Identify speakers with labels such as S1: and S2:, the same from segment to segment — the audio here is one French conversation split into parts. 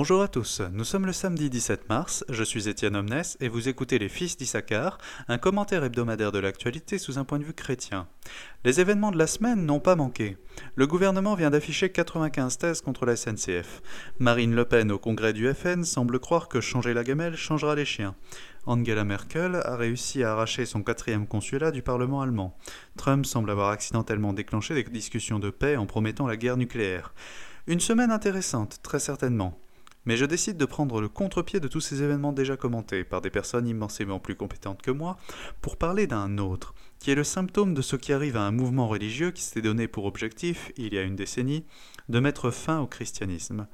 S1: Bonjour à tous, nous sommes le samedi 17 mars, je suis Étienne Omnes et vous écoutez Les Fils d'Issachar, un commentaire hebdomadaire de l'actualité sous un point de vue chrétien. Les événements de la semaine n'ont pas manqué. Le gouvernement vient d'afficher 95 thèses contre la SNCF. Marine Le Pen au congrès du FN semble croire que changer la gamelle changera les chiens. Angela Merkel a réussi à arracher son quatrième consulat du Parlement allemand. Trump semble avoir accidentellement déclenché des discussions de paix en promettant la guerre nucléaire. Une semaine intéressante, très certainement. Mais je décide de prendre le contre-pied de tous ces événements déjà commentés par des personnes immensément plus compétentes que moi pour parler d'un autre, qui est le symptôme de ce qui arrive à un mouvement religieux qui s'était donné pour objectif, il y a une décennie, de mettre fin au christianisme.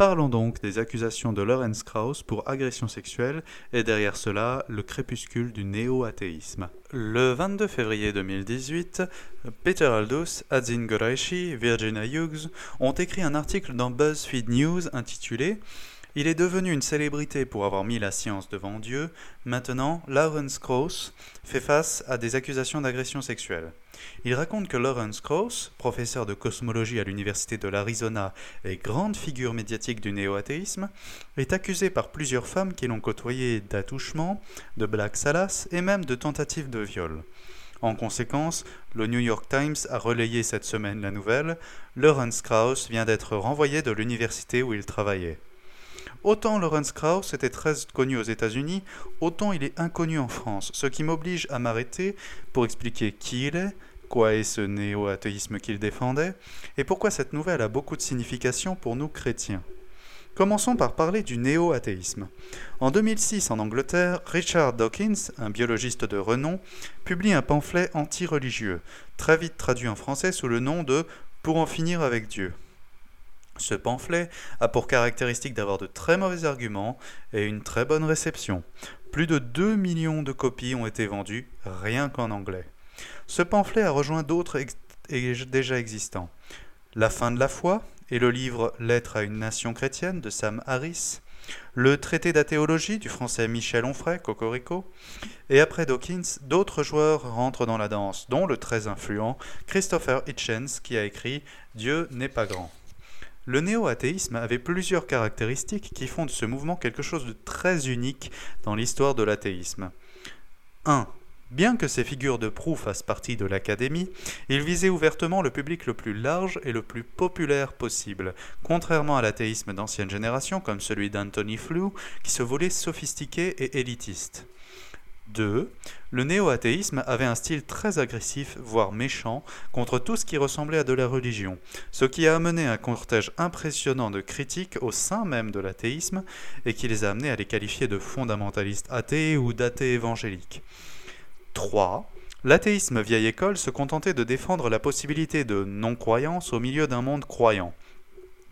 S1: Parlons donc des accusations de Lawrence Krauss pour agression sexuelle et derrière cela le crépuscule du néo-athéisme. Le 22 février 2018, Peter Aldous, Adzin Goraishi, Virginia Hughes ont écrit un article dans BuzzFeed News intitulé il est devenu une célébrité pour avoir mis la science devant Dieu. Maintenant, Lawrence Krauss fait face à des accusations d'agression sexuelle. Il raconte que Lawrence Krauss, professeur de cosmologie à l'université de l'Arizona et grande figure médiatique du néo-athéisme, est accusé par plusieurs femmes qui l'ont côtoyé d'attouchement, de blagues salaces et même de tentatives de viol. En conséquence, le New York Times a relayé cette semaine la nouvelle. Lawrence Krauss vient d'être renvoyé de l'université où il travaillait. Autant Lawrence Krauss était très connu aux États-Unis, autant il est inconnu en France, ce qui m'oblige à m'arrêter pour expliquer qui il est, quoi est ce néo-athéisme qu'il défendait, et pourquoi cette nouvelle a beaucoup de signification pour nous chrétiens. Commençons par parler du néo-athéisme. En 2006, en Angleterre, Richard Dawkins, un biologiste de renom, publie un pamphlet anti-religieux, très vite traduit en français sous le nom de Pour en finir avec Dieu. Ce pamphlet a pour caractéristique d'avoir de très mauvais arguments et une très bonne réception. Plus de 2 millions de copies ont été vendues rien qu'en anglais. Ce pamphlet a rejoint d'autres déjà existants. La fin de la foi et le livre Lettre à une nation chrétienne de Sam Harris, le traité d'athéologie du français Michel Onfray, Cocorico, et après Dawkins, d'autres joueurs rentrent dans la danse, dont le très influent Christopher Hitchens qui a écrit Dieu n'est pas grand. Le néo-athéisme avait plusieurs caractéristiques qui font de ce mouvement quelque chose de très unique dans l'histoire de l'athéisme. 1. Bien que ces figures de proue fassent partie de l'académie, ils visaient ouvertement le public le plus large et le plus populaire possible, contrairement à l'athéisme d'ancienne génération comme celui d'Anthony Flew, qui se voulait sophistiqué et élitiste. 2. Le néo-athéisme avait un style très agressif, voire méchant, contre tout ce qui ressemblait à de la religion, ce qui a amené un cortège impressionnant de critiques au sein même de l'athéisme et qui les a amenés à les qualifier de fondamentalistes athées ou d'athées évangéliques. 3. L'athéisme vieille école se contentait de défendre la possibilité de non-croyance au milieu d'un monde croyant.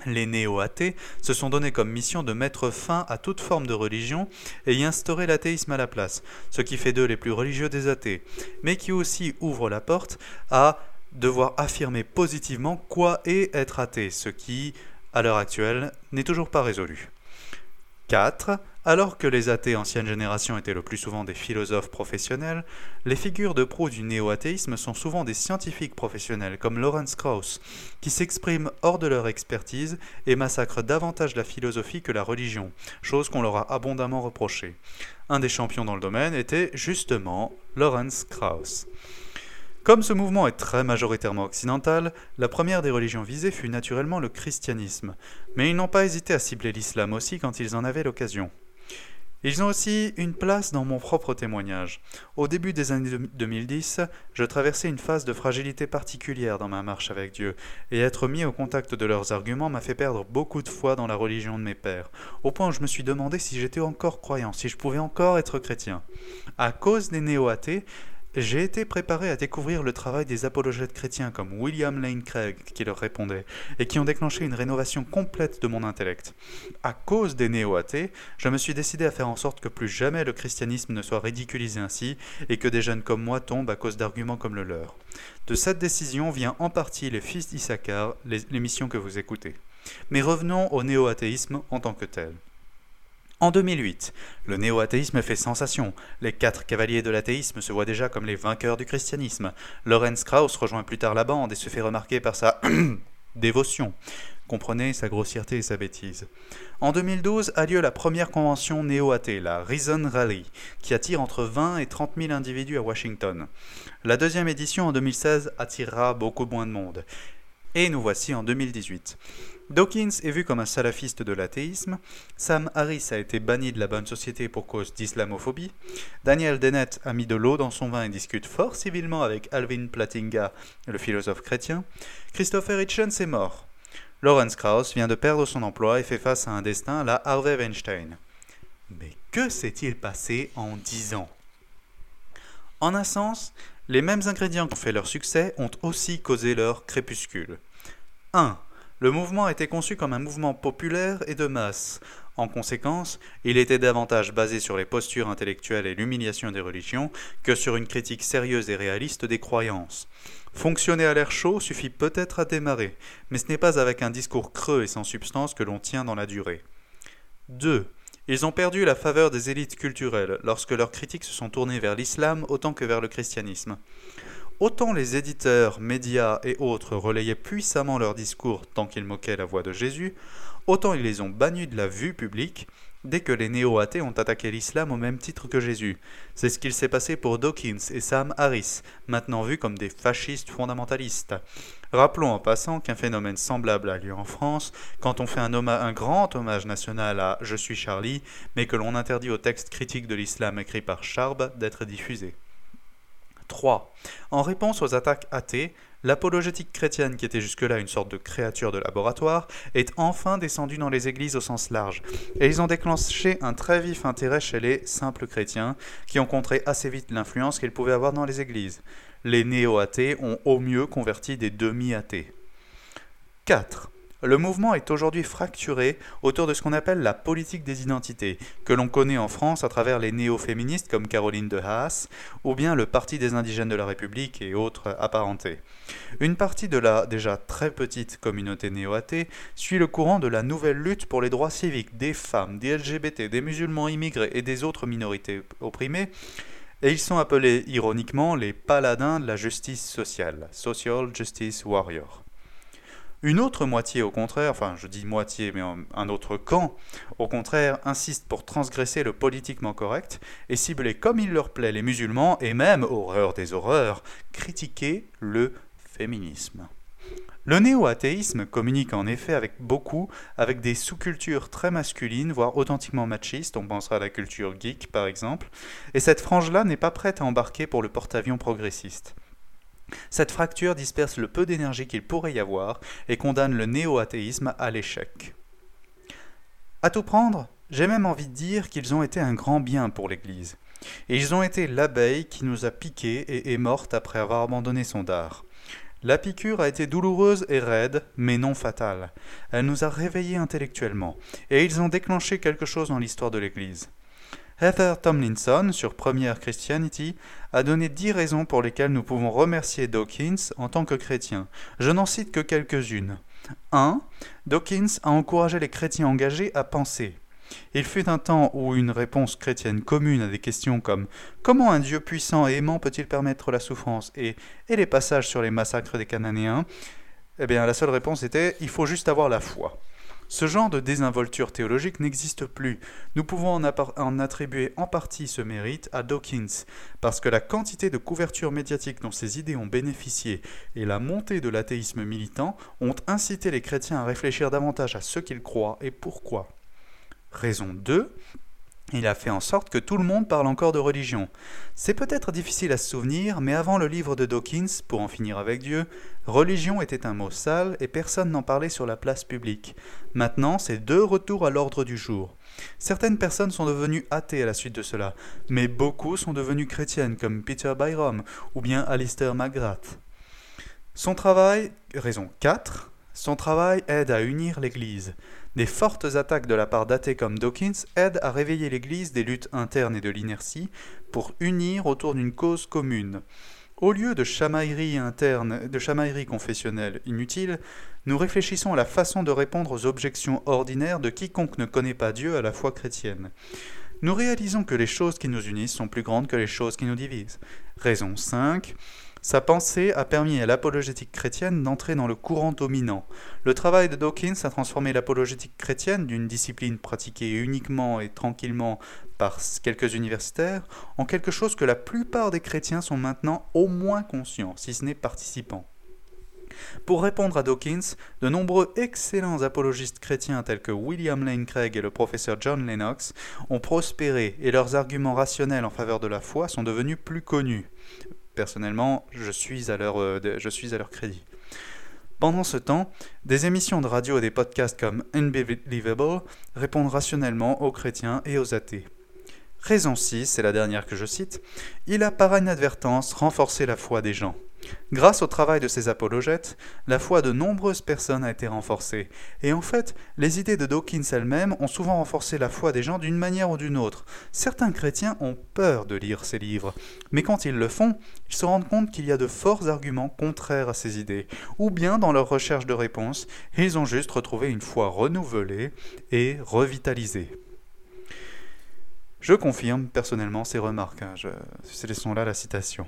S1: Les néo-athées se sont donné comme mission de mettre fin à toute forme de religion et y instaurer l'athéisme à la place, ce qui fait d'eux les plus religieux des athées, mais qui aussi ouvre la porte à devoir affirmer positivement quoi est être athée, ce qui, à l'heure actuelle, n'est toujours pas résolu. 4. Alors que les athées ancienne génération étaient le plus souvent des philosophes professionnels, les figures de proue du néo-athéisme sont souvent des scientifiques professionnels comme Lawrence Krauss, qui s'expriment hors de leur expertise et massacrent davantage la philosophie que la religion, chose qu'on leur a abondamment reprochée. Un des champions dans le domaine était justement Lawrence Krauss. Comme ce mouvement est très majoritairement occidental, la première des religions visées fut naturellement le christianisme, mais ils n'ont pas hésité à cibler l'islam aussi quand ils en avaient l'occasion. Ils ont aussi une place dans mon propre témoignage. Au début des années 2010, je traversais une phase de fragilité particulière dans ma marche avec Dieu, et être mis au contact de leurs arguments m'a fait perdre beaucoup de foi dans la religion de mes pères, au point où je me suis demandé si j'étais encore croyant, si je pouvais encore être chrétien. À cause des néo-athées, j'ai été préparé à découvrir le travail des apologètes chrétiens comme William Lane Craig qui leur répondait et qui ont déclenché une rénovation complète de mon intellect. À cause des néo-athées, je me suis décidé à faire en sorte que plus jamais le christianisme ne soit ridiculisé ainsi et que des jeunes comme moi tombent à cause d'arguments comme le leur. De cette décision vient en partie les fils d'Issachar, l'émission que vous écoutez. Mais revenons au néo-athéisme en tant que tel. En 2008, le néo-athéisme fait sensation. Les quatre cavaliers de l'athéisme se voient déjà comme les vainqueurs du christianisme. Lorenz Krauss rejoint plus tard la bande et se fait remarquer par sa dévotion. Comprenez sa grossièreté et sa bêtise. En 2012 a lieu la première convention néo-athée, la Reason Rally, qui attire entre 20 et 30 000 individus à Washington. La deuxième édition en 2016 attirera beaucoup moins de monde. Et nous voici en 2018. Dawkins est vu comme un salafiste de l'athéisme, Sam Harris a été banni de la bonne société pour cause d'islamophobie, Daniel Dennett a mis de l'eau dans son vin et discute fort civilement avec Alvin Platinga, le philosophe chrétien, Christopher Hitchens est mort. Lawrence Krauss vient de perdre son emploi et fait face à un destin à la Harvey Weinstein. Mais que s'est-il passé en dix ans? En un sens, les mêmes ingrédients qui ont fait leur succès ont aussi causé leur crépuscule. 1. Le mouvement été conçu comme un mouvement populaire et de masse. En conséquence, il était davantage basé sur les postures intellectuelles et l'humiliation des religions que sur une critique sérieuse et réaliste des croyances. Fonctionner à l'air chaud suffit peut-être à démarrer, mais ce n'est pas avec un discours creux et sans substance que l'on tient dans la durée. 2. Ils ont perdu la faveur des élites culturelles lorsque leurs critiques se sont tournées vers l'islam autant que vers le christianisme. Autant les éditeurs, médias et autres relayaient puissamment leurs discours tant qu'ils moquaient la voix de Jésus, autant ils les ont bannis de la vue publique dès que les néo-athées ont attaqué l'islam au même titre que Jésus. C'est ce qu'il s'est passé pour Dawkins et Sam Harris, maintenant vus comme des fascistes fondamentalistes. Rappelons en passant qu'un phénomène semblable a lieu en France quand on fait un, grand hommage national à Je suis Charlie, mais que l'on interdit au texte critique de l'islam écrit par Charb d'être diffusé. 3. En réponse aux attaques athées, l'apologétique chrétienne, qui était jusque-là une sorte de créature de laboratoire, est enfin descendue dans les églises au sens large, et ils ont déclenché un très vif intérêt chez les simples chrétiens, qui ont contré assez vite l'influence qu'ils pouvaient avoir dans les églises. Les néo-athées ont au mieux converti des demi-athées. 4. Le mouvement est aujourd'hui fracturé autour de ce qu'on appelle la politique des identités, que l'on connaît en France à travers les néo-féministes comme Caroline de Haas, ou bien le Parti des indigènes de la République et autres apparentés. Une partie de la déjà très petite communauté néo-athée suit le courant de la nouvelle lutte pour les droits civiques des femmes, des LGBT, des musulmans immigrés et des autres minorités opprimées, et ils sont appelés ironiquement les paladins de la justice sociale, Social Justice Warrior. Une autre moitié, au contraire, enfin je dis moitié, mais un autre camp, au contraire, insiste pour transgresser le politiquement correct et cibler comme il leur plaît les musulmans et même, horreur des horreurs, critiquer le féminisme. Le néo-athéisme communique en effet avec beaucoup avec des sous-cultures très masculines, voire authentiquement machistes, on pensera à la culture geek par exemple, et cette frange-là n'est pas prête à embarquer pour le porte-avions progressiste. Cette fracture disperse le peu d'énergie qu'il pourrait y avoir et condamne le néo-athéisme à l'échec. À tout prendre, j'ai même envie de dire qu'ils ont été un grand bien pour l'Église. Et ils ont été l'abeille qui nous a piqué et est morte après avoir abandonné son dard. La piqûre a été douloureuse et raide, mais non fatale. Elle nous a réveillés intellectuellement, et ils ont déclenché quelque chose dans l'histoire de l'Église. Heather Tomlinson, sur Première Christianity, a donné dix raisons pour lesquelles nous pouvons remercier Dawkins en tant que chrétien. Je n'en cite que quelques-unes. 1. Dawkins a encouragé les chrétiens engagés à penser. Il fut un temps où une réponse chrétienne commune à des questions comme Comment un Dieu puissant et aimant peut-il permettre la souffrance? et, et les passages sur les massacres des Cananéens? Eh bien, la seule réponse était Il faut juste avoir la foi. Ce genre de désinvolture théologique n'existe plus. Nous pouvons en, attribuer en partie ce mérite à Dawkins, parce que la quantité de couverture médiatique dont ces idées ont bénéficié et la montée de l'athéisme militant ont incité les chrétiens à réfléchir davantage à ce qu'ils croient et pourquoi. Raison 2. Il a fait en sorte que tout le monde parle encore de religion. C'est peut-être difficile à se souvenir, mais avant le livre de Dawkins, pour en finir avec Dieu, religion était un mot sale et personne n'en parlait sur la place publique. Maintenant, c'est deux retours à l'ordre du jour. Certaines personnes sont devenues athées à la suite de cela, mais beaucoup sont devenues chrétiennes, comme Peter Byrom ou bien Alistair McGrath. Son travail, raison 4, son travail aide à unir l'Église. Des fortes attaques de la part d'athées comme Dawkins aident à réveiller l'Église des luttes internes et de l'inertie pour unir autour d'une cause commune. Au lieu de chamaillerie interne, de chamaillerie confessionnelle inutile, nous réfléchissons à la façon de répondre aux objections ordinaires de quiconque ne connaît pas Dieu à la foi chrétienne. Nous réalisons que les choses qui nous unissent sont plus grandes que les choses qui nous divisent. Raison 5. Sa pensée a permis à l'apologétique chrétienne d'entrer dans le courant dominant. Le travail de Dawkins a transformé l'apologétique chrétienne d'une discipline pratiquée uniquement et tranquillement par quelques universitaires en quelque chose que la plupart des chrétiens sont maintenant au moins conscients, si ce n'est participants. Pour répondre à Dawkins, de nombreux excellents apologistes chrétiens tels que William Lane Craig et le professeur John Lennox ont prospéré et leurs arguments rationnels en faveur de la foi sont devenus plus connus. Personnellement, je suis à leur, euh, je suis à leur crédit. Pendant ce temps, des émissions de radio et des podcasts comme Unbelievable répondent rationnellement aux chrétiens et aux athées. Raison 6, c'est la dernière que je cite, il a par inadvertance renforcé la foi des gens. Grâce au travail de ces apologètes, la foi de nombreuses personnes a été renforcée. Et en fait, les idées de Dawkins elles-mêmes ont souvent renforcé la foi des gens d'une manière ou d'une autre. Certains chrétiens ont peur de lire ces livres, mais quand ils le font, ils se rendent compte qu'il y a de forts arguments contraires à ces idées, ou bien dans leur recherche de réponses, ils ont juste retrouvé une foi renouvelée et revitalisée. Je confirme personnellement ces remarques. Hein, je... sont là la citation.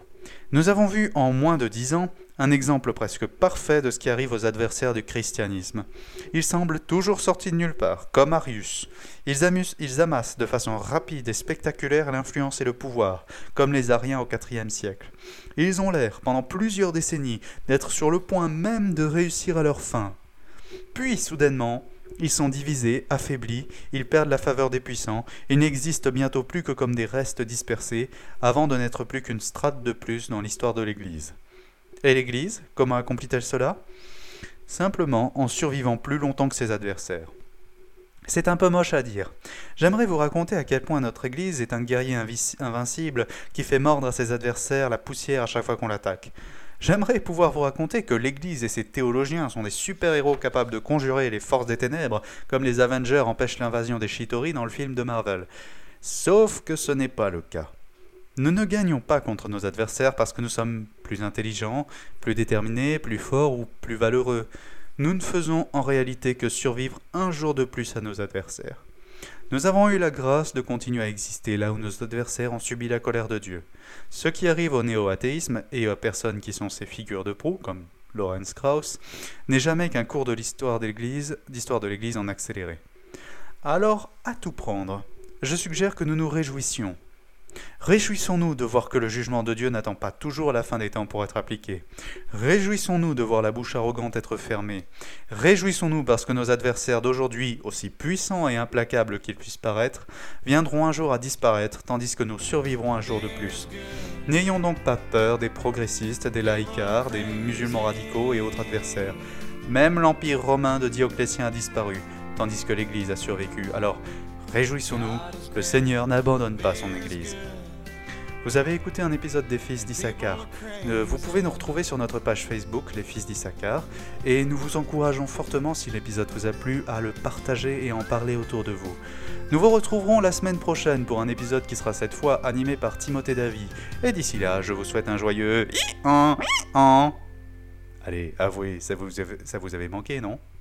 S1: Nous avons vu en moins de dix ans un exemple presque parfait de ce qui arrive aux adversaires du christianisme. Ils semblent toujours sortis de nulle part, comme Arius. Ils, ils amassent de façon rapide et spectaculaire l'influence et le pouvoir, comme les Ariens au IVe siècle. Ils ont l'air, pendant plusieurs décennies, d'être sur le point même de réussir à leur fin. Puis, soudainement, ils sont divisés, affaiblis, ils perdent la faveur des puissants, ils n'existent bientôt plus que comme des restes dispersés, avant de n'être plus qu'une strate de plus dans l'histoire de l'Église. Et l'Église, comment accomplit-elle cela? Simplement en survivant plus longtemps que ses adversaires. C'est un peu moche à dire. J'aimerais vous raconter à quel point notre Église est un guerrier invincible qui fait mordre à ses adversaires la poussière à chaque fois qu'on l'attaque. J'aimerais pouvoir vous raconter que l'Église et ses théologiens sont des super-héros capables de conjurer les forces des ténèbres, comme les Avengers empêchent l'invasion des Chitori dans le film de Marvel. Sauf que ce n'est pas le cas. Nous ne gagnons pas contre nos adversaires parce que nous sommes plus intelligents, plus déterminés, plus forts ou plus valeureux. Nous ne faisons en réalité que survivre un jour de plus à nos adversaires. Nous avons eu la grâce de continuer à exister là où nos adversaires ont subi la colère de Dieu. Ce qui arrive au néo-athéisme et aux personnes qui sont ces figures de proue, comme Lawrence Krauss, n'est jamais qu'un cours de l'histoire d'histoire de l'Église en accéléré. Alors, à tout prendre, je suggère que nous nous réjouissions, Réjouissons-nous de voir que le jugement de Dieu n'attend pas toujours la fin des temps pour être appliqué. Réjouissons-nous de voir la bouche arrogante être fermée. Réjouissons-nous parce que nos adversaires d'aujourd'hui, aussi puissants et implacables qu'ils puissent paraître, viendront un jour à disparaître, tandis que nous survivrons un jour de plus. N'ayons donc pas peur des progressistes, des laïcars, des musulmans radicaux et autres adversaires. Même l'empire romain de Dioclétien a disparu, tandis que l'Église a survécu. Alors, Réjouissons-nous, le Seigneur n'abandonne pas son Église. Vous avez écouté un épisode des Fils d'Issachar. Euh, vous pouvez nous retrouver sur notre page Facebook, Les Fils d'Issachar, et nous vous encourageons fortement, si l'épisode vous a plu, à le partager et en parler autour de vous. Nous vous retrouverons la semaine prochaine pour un épisode qui sera cette fois animé par Timothée Davy. Et d'ici là, je vous souhaite un joyeux... Allez, avouez, ça vous avait manqué, non?